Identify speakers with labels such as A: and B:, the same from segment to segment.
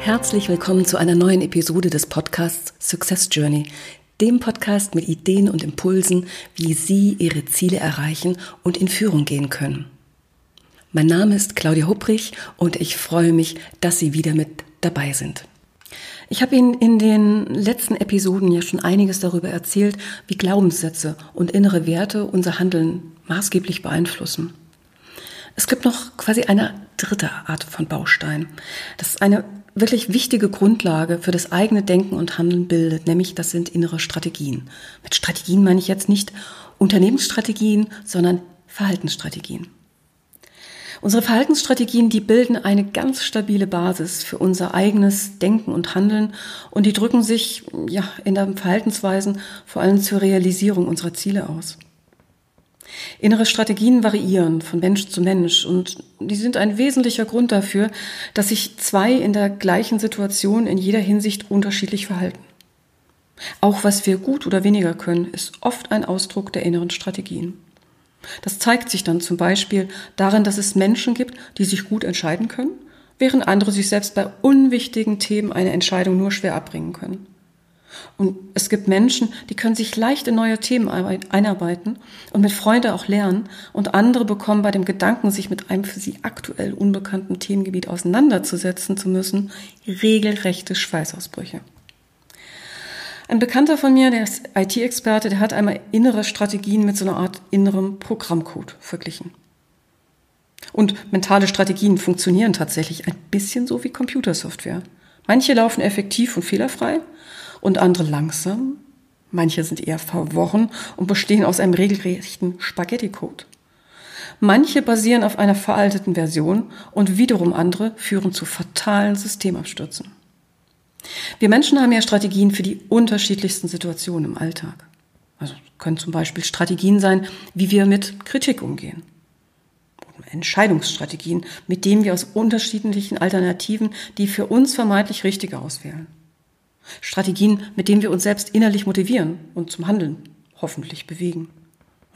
A: Herzlich willkommen zu einer neuen Episode des Podcasts Success Journey, dem Podcast mit Ideen und Impulsen, wie Sie Ihre Ziele erreichen und in Führung gehen können. Mein Name ist Claudia Hupprich und ich freue mich, dass Sie wieder mit dabei sind. Ich habe Ihnen in den letzten Episoden ja schon einiges darüber erzählt, wie Glaubenssätze und innere Werte unser Handeln maßgeblich beeinflussen. Es gibt noch quasi eine dritte Art von Baustein. Das ist eine wirklich wichtige Grundlage für das eigene Denken und Handeln bildet, nämlich das sind innere Strategien. Mit Strategien meine ich jetzt nicht Unternehmensstrategien, sondern Verhaltensstrategien. Unsere Verhaltensstrategien, die bilden eine ganz stabile Basis für unser eigenes Denken und Handeln und die drücken sich ja in den Verhaltensweisen vor allem zur Realisierung unserer Ziele aus. Innere Strategien variieren von Mensch zu Mensch und die sind ein wesentlicher Grund dafür, dass sich zwei in der gleichen Situation in jeder Hinsicht unterschiedlich verhalten. Auch was wir gut oder weniger können, ist oft ein Ausdruck der inneren Strategien. Das zeigt sich dann zum Beispiel darin, dass es Menschen gibt, die sich gut entscheiden können, während andere sich selbst bei unwichtigen Themen eine Entscheidung nur schwer abbringen können. Und es gibt Menschen, die können sich leicht in neue Themen einarbeiten und mit Freude auch lernen. Und andere bekommen bei dem Gedanken, sich mit einem für sie aktuell unbekannten Themengebiet auseinanderzusetzen zu müssen, regelrechte Schweißausbrüche. Ein Bekannter von mir, der ist IT-Experte, der hat einmal innere Strategien mit so einer Art innerem Programmcode verglichen. Und mentale Strategien funktionieren tatsächlich ein bisschen so wie Computersoftware. Manche laufen effektiv und fehlerfrei und andere langsam. Manche sind eher verworren und bestehen aus einem regelrechten Spaghetti-Code. Manche basieren auf einer veralteten Version und wiederum andere führen zu fatalen Systemabstürzen. Wir Menschen haben ja Strategien für die unterschiedlichsten Situationen im Alltag. Also können zum Beispiel Strategien sein, wie wir mit Kritik umgehen. Entscheidungsstrategien, mit denen wir aus unterschiedlichen Alternativen die für uns vermeintlich richtige auswählen. Strategien, mit denen wir uns selbst innerlich motivieren und zum Handeln hoffentlich bewegen.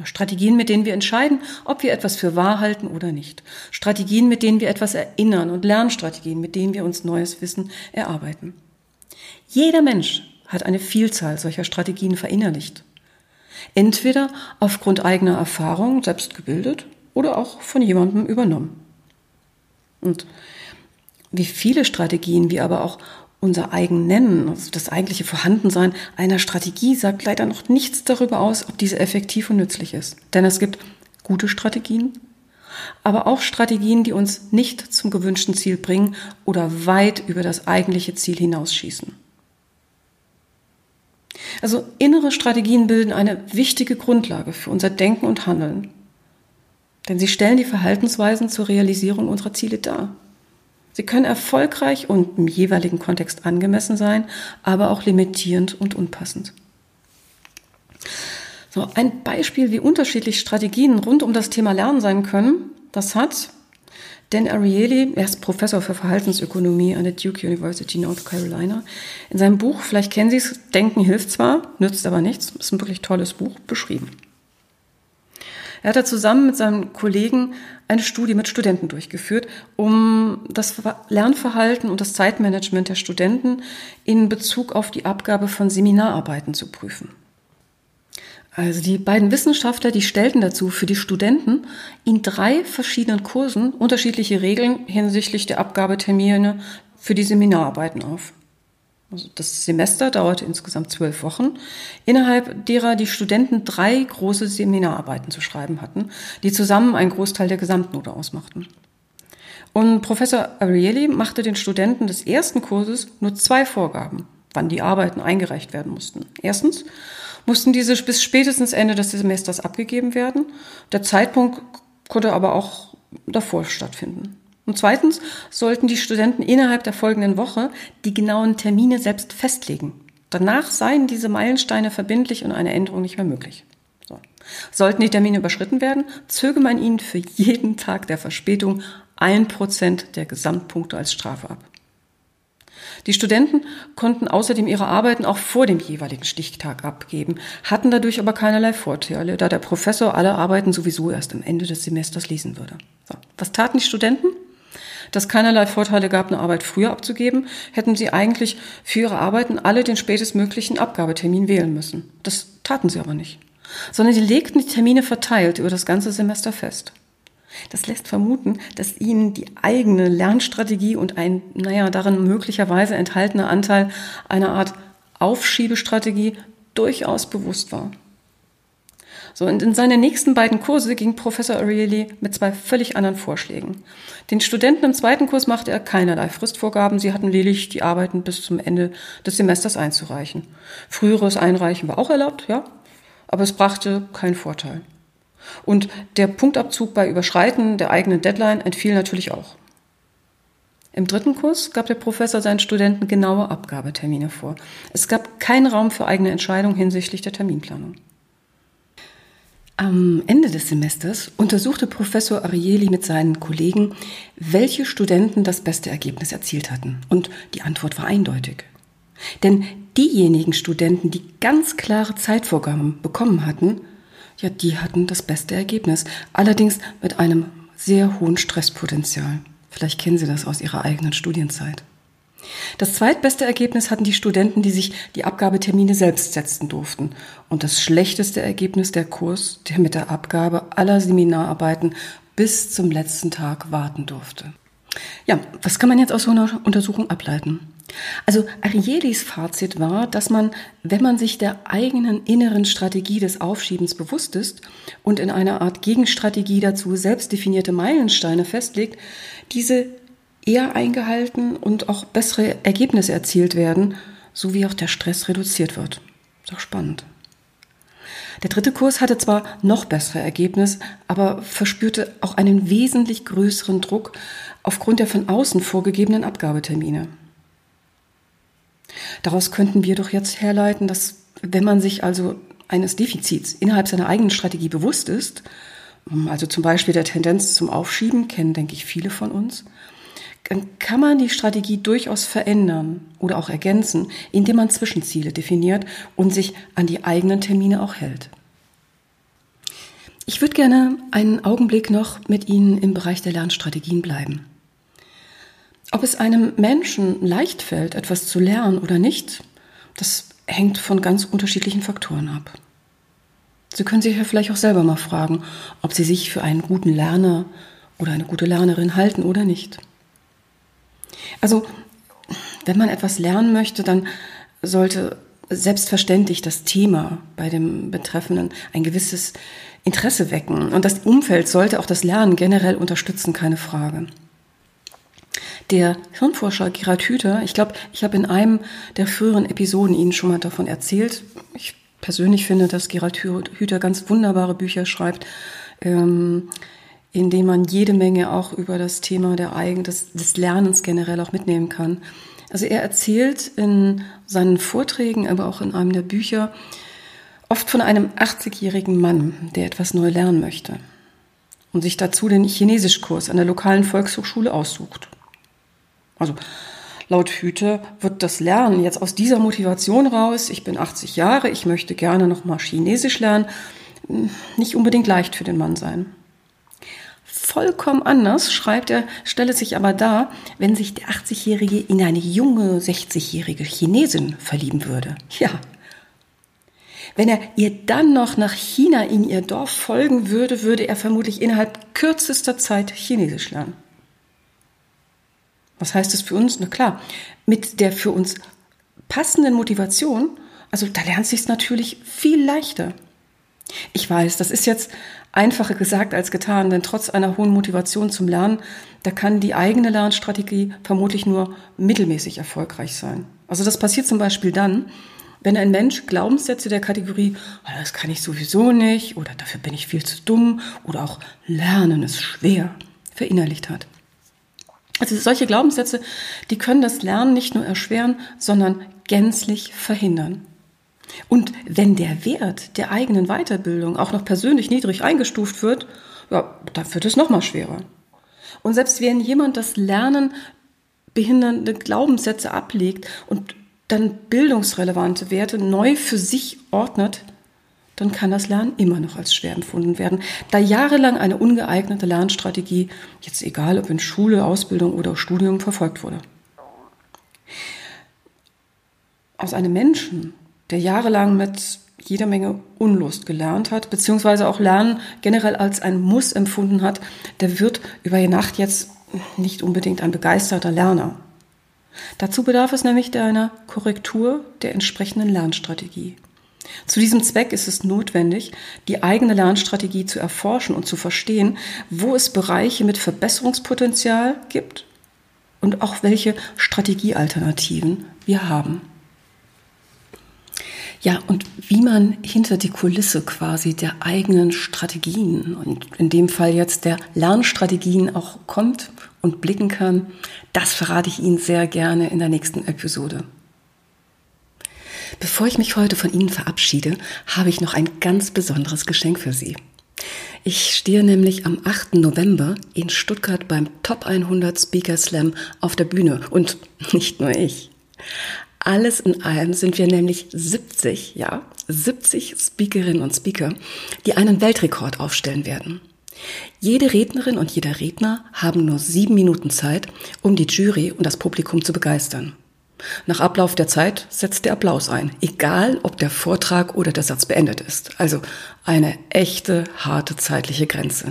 A: Strategien, mit denen wir entscheiden, ob wir etwas für wahr halten oder nicht. Strategien, mit denen wir etwas erinnern und Lernstrategien, mit denen wir uns neues Wissen erarbeiten. Jeder Mensch hat eine Vielzahl solcher Strategien verinnerlicht. Entweder aufgrund eigener Erfahrung selbst gebildet oder auch von jemandem übernommen. Und wie viele Strategien wir aber auch unser eigen nennen, also das eigentliche Vorhandensein einer Strategie, sagt leider noch nichts darüber aus, ob diese effektiv und nützlich ist. Denn es gibt gute Strategien, aber auch Strategien, die uns nicht zum gewünschten Ziel bringen oder weit über das eigentliche Ziel hinausschießen. Also innere Strategien bilden eine wichtige Grundlage für unser Denken und Handeln. Denn sie stellen die Verhaltensweisen zur Realisierung unserer Ziele dar. Sie können erfolgreich und im jeweiligen Kontext angemessen sein, aber auch limitierend und unpassend. So, ein Beispiel, wie unterschiedlich Strategien rund um das Thema Lernen sein können, das hat Dan Ariely, er ist Professor für Verhaltensökonomie an der Duke University North Carolina, in seinem Buch, vielleicht kennen Sie es, Denken hilft zwar, nützt aber nichts, ist ein wirklich tolles Buch, beschrieben. Er hat da zusammen mit seinem Kollegen eine Studie mit Studenten durchgeführt, um das Lernverhalten und das Zeitmanagement der Studenten in Bezug auf die Abgabe von Seminararbeiten zu prüfen. Also die beiden Wissenschaftler, die stellten dazu für die Studenten in drei verschiedenen Kursen unterschiedliche Regeln hinsichtlich der Abgabetermine für die Seminararbeiten auf. Also das Semester dauerte insgesamt zwölf Wochen, innerhalb derer die Studenten drei große Seminararbeiten zu schreiben hatten, die zusammen einen Großteil der Gesamtnote ausmachten. Und Professor Ariely machte den Studenten des ersten Kurses nur zwei Vorgaben, wann die Arbeiten eingereicht werden mussten. Erstens mussten diese bis spätestens Ende des Semesters abgegeben werden. Der Zeitpunkt konnte aber auch davor stattfinden. Und zweitens sollten die Studenten innerhalb der folgenden Woche die genauen Termine selbst festlegen. Danach seien diese Meilensteine verbindlich und eine Änderung nicht mehr möglich. So. Sollten die Termine überschritten werden, zöge man ihnen für jeden Tag der Verspätung ein Prozent der Gesamtpunkte als Strafe ab. Die Studenten konnten außerdem ihre Arbeiten auch vor dem jeweiligen Stichtag abgeben, hatten dadurch aber keinerlei Vorteile, da der Professor alle Arbeiten sowieso erst am Ende des Semesters lesen würde. So. Was taten die Studenten? Dass keinerlei Vorteile gab, eine Arbeit früher abzugeben, hätten sie eigentlich für ihre Arbeiten alle den spätestmöglichen Abgabetermin wählen müssen. Das taten sie aber nicht, sondern sie legten die Termine verteilt über das ganze Semester fest. Das lässt vermuten, dass ihnen die eigene Lernstrategie und ein, naja, darin möglicherweise enthaltener Anteil einer Art Aufschiebestrategie durchaus bewusst war. So, und in seine nächsten beiden Kurse ging Professor O'Reilly mit zwei völlig anderen Vorschlägen. Den Studenten im zweiten Kurs machte er keinerlei Fristvorgaben. Sie hatten lediglich die Arbeiten bis zum Ende des Semesters einzureichen. Früheres Einreichen war auch erlaubt, ja, aber es brachte keinen Vorteil. Und der Punktabzug bei Überschreiten der eigenen Deadline entfiel natürlich auch. Im dritten Kurs gab der Professor seinen Studenten genaue Abgabetermine vor. Es gab keinen Raum für eigene Entscheidung hinsichtlich der Terminplanung. Am Ende des Semesters untersuchte Professor Arieli mit seinen Kollegen, welche Studenten das beste Ergebnis erzielt hatten. Und die Antwort war eindeutig. Denn diejenigen Studenten, die ganz klare Zeitvorgaben bekommen hatten, ja, die hatten das beste Ergebnis. Allerdings mit einem sehr hohen Stresspotenzial. Vielleicht kennen Sie das aus Ihrer eigenen Studienzeit. Das zweitbeste Ergebnis hatten die Studenten, die sich die Abgabetermine selbst setzen durften. Und das schlechteste Ergebnis der Kurs, der mit der Abgabe aller Seminararbeiten bis zum letzten Tag warten durfte. Ja, was kann man jetzt aus so einer Untersuchung ableiten? Also Arielis Fazit war, dass man, wenn man sich der eigenen inneren Strategie des Aufschiebens bewusst ist und in einer Art Gegenstrategie dazu selbst definierte Meilensteine festlegt, diese eher eingehalten und auch bessere Ergebnisse erzielt werden, sowie auch der Stress reduziert wird. Ist auch spannend. Der dritte Kurs hatte zwar noch bessere Ergebnisse, aber verspürte auch einen wesentlich größeren Druck aufgrund der von außen vorgegebenen Abgabetermine. Daraus könnten wir doch jetzt herleiten, dass wenn man sich also eines Defizits innerhalb seiner eigenen Strategie bewusst ist, also zum Beispiel der Tendenz zum Aufschieben, kennen, denke ich, viele von uns, dann kann man die Strategie durchaus verändern oder auch ergänzen, indem man Zwischenziele definiert und sich an die eigenen Termine auch hält. Ich würde gerne einen Augenblick noch mit Ihnen im Bereich der Lernstrategien bleiben. Ob es einem Menschen leicht fällt, etwas zu lernen oder nicht, das hängt von ganz unterschiedlichen Faktoren ab. Sie können sich ja vielleicht auch selber mal fragen, ob Sie sich für einen guten Lerner oder eine gute Lernerin halten oder nicht. Also, wenn man etwas lernen möchte, dann sollte selbstverständlich das Thema bei dem Betreffenden ein gewisses Interesse wecken. Und das Umfeld sollte auch das Lernen generell unterstützen, keine Frage. Der Hirnforscher Gerhard Hüther, ich glaube, ich habe in einem der früheren Episoden Ihnen schon mal davon erzählt. Ich persönlich finde, dass Gerhard Hüther ganz wunderbare Bücher schreibt, ähm, in denen man jede Menge auch über das Thema der Eigen, des, des Lernens generell auch mitnehmen kann. Also er erzählt in seinen Vorträgen, aber auch in einem der Bücher, oft von einem 80-jährigen Mann, der etwas neu lernen möchte und sich dazu den Chinesischkurs an der lokalen Volkshochschule aussucht. Also laut Hüte wird das Lernen jetzt aus dieser Motivation raus, ich bin 80 Jahre, ich möchte gerne noch mal Chinesisch lernen, nicht unbedingt leicht für den Mann sein. Vollkommen anders, schreibt er, stelle sich aber dar, wenn sich der 80-Jährige in eine junge 60-jährige Chinesin verlieben würde. Ja. Wenn er ihr dann noch nach China in ihr Dorf folgen würde, würde er vermutlich innerhalb kürzester Zeit Chinesisch lernen. Was heißt das für uns? Na klar, mit der für uns passenden Motivation, also da lernt sich es natürlich viel leichter. Ich weiß, das ist jetzt einfacher gesagt als getan, denn trotz einer hohen Motivation zum Lernen, da kann die eigene Lernstrategie vermutlich nur mittelmäßig erfolgreich sein. Also das passiert zum Beispiel dann, wenn ein Mensch Glaubenssätze der Kategorie, oh, das kann ich sowieso nicht oder dafür bin ich viel zu dumm oder auch Lernen ist schwer verinnerlicht hat. Also solche Glaubenssätze, die können das Lernen nicht nur erschweren, sondern gänzlich verhindern. Und wenn der Wert der eigenen Weiterbildung auch noch persönlich niedrig eingestuft wird, ja, dann wird es noch mal schwerer. Und selbst wenn jemand das Lernen behindernde Glaubenssätze ablegt und dann bildungsrelevante Werte neu für sich ordnet, dann kann das Lernen immer noch als schwer empfunden werden, da jahrelang eine ungeeignete Lernstrategie, jetzt egal ob in Schule, Ausbildung oder Studium, verfolgt wurde. Aus einem Menschen, der jahrelang mit jeder Menge Unlust gelernt hat, beziehungsweise auch Lernen generell als ein Muss empfunden hat, der wird über die Nacht jetzt nicht unbedingt ein begeisterter Lerner. Dazu bedarf es nämlich einer Korrektur der entsprechenden Lernstrategie. Zu diesem Zweck ist es notwendig, die eigene Lernstrategie zu erforschen und zu verstehen, wo es Bereiche mit Verbesserungspotenzial gibt und auch welche Strategiealternativen wir haben. Ja, und wie man hinter die Kulisse quasi der eigenen Strategien und in dem Fall jetzt der Lernstrategien auch kommt und blicken kann, das verrate ich Ihnen sehr gerne in der nächsten Episode. Bevor ich mich heute von Ihnen verabschiede, habe ich noch ein ganz besonderes Geschenk für Sie. Ich stehe nämlich am 8. November in Stuttgart beim Top 100 Speaker Slam auf der Bühne und nicht nur ich. Alles in allem sind wir nämlich 70, ja, 70 Speakerinnen und Speaker, die einen Weltrekord aufstellen werden. Jede Rednerin und jeder Redner haben nur sieben Minuten Zeit, um die Jury und das Publikum zu begeistern. Nach Ablauf der Zeit setzt der Applaus ein, egal ob der Vortrag oder der Satz beendet ist. Also eine echte, harte zeitliche Grenze.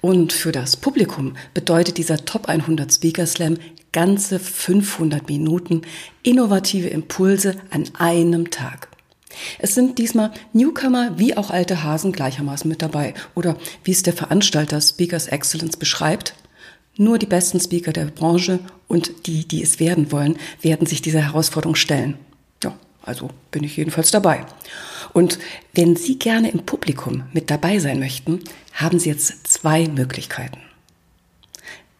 A: Und für das Publikum bedeutet dieser Top 100 Speaker Slam ganze 500 Minuten innovative Impulse an einem Tag. Es sind diesmal Newcomer wie auch alte Hasen gleichermaßen mit dabei. Oder wie es der Veranstalter Speakers Excellence beschreibt, nur die besten Speaker der Branche und die, die es werden wollen, werden sich dieser Herausforderung stellen. Ja, also bin ich jedenfalls dabei. Und wenn Sie gerne im Publikum mit dabei sein möchten, haben Sie jetzt zwei Möglichkeiten.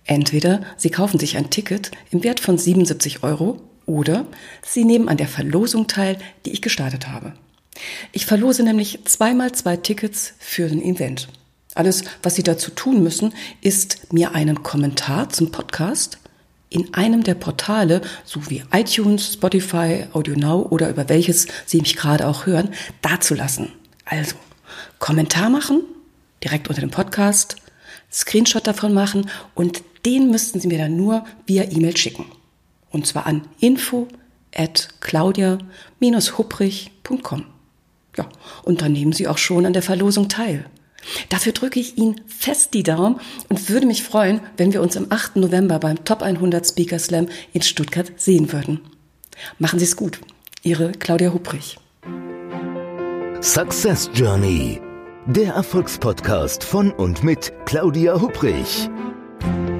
A: Entweder Sie kaufen sich ein Ticket im Wert von 77 Euro oder Sie nehmen an der Verlosung teil, die ich gestartet habe. Ich verlose nämlich zweimal zwei Tickets für den Event. Alles, was Sie dazu tun müssen, ist mir einen Kommentar zum Podcast in einem der Portale, so wie iTunes, Spotify, AudioNow oder über welches Sie mich gerade auch hören, dazulassen. Also, Kommentar machen, direkt unter dem Podcast, Screenshot davon machen und den müssten Sie mir dann nur via E-Mail schicken. Und zwar an info at claudia-hupprich.com. Ja, und dann nehmen Sie auch schon an der Verlosung teil. Dafür drücke ich Ihnen fest die Daumen und würde mich freuen, wenn wir uns am 8. November beim Top 100 Speaker Slam in Stuttgart sehen würden. Machen Sie es gut. Ihre Claudia Hubrich.
B: Success Journey. Der Erfolgspodcast von und mit Claudia Hubrich.